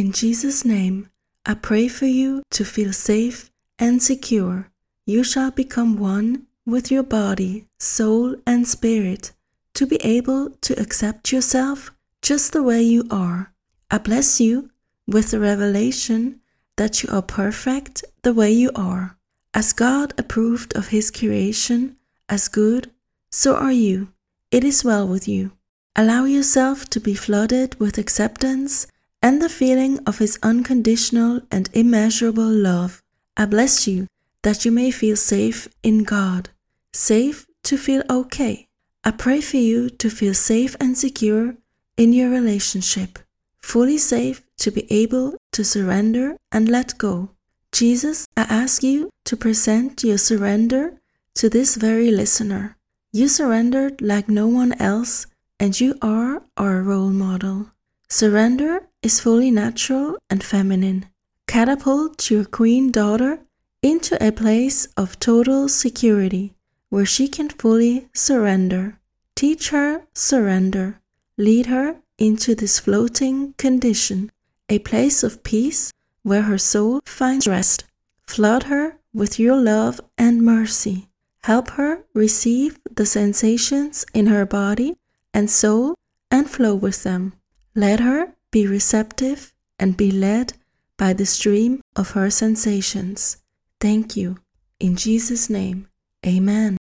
In Jesus' name, I pray for you to feel safe and secure. You shall become one with your body, soul, and spirit to be able to accept yourself just the way you are. I bless you with the revelation that you are perfect the way you are. As God approved of His creation as good, so are you. It is well with you. Allow yourself to be flooded with acceptance and the feeling of His unconditional and immeasurable love. I bless you that you may feel safe in God, safe to feel okay. I pray for you to feel safe and secure in your relationship, fully safe to be able to surrender and let go. Jesus, I ask you to present your surrender to this very listener. You surrendered like no one else, and you are our role model. Surrender is fully natural and feminine. Catapult your queen daughter into a place of total security where she can fully surrender. Teach her surrender. Lead her into this floating condition, a place of peace where her soul finds rest. Flood her with your love and mercy. Help her receive the sensations in her body and soul and flow with them. Let her be receptive and be led by the stream of her sensations. Thank you. In Jesus' name, amen.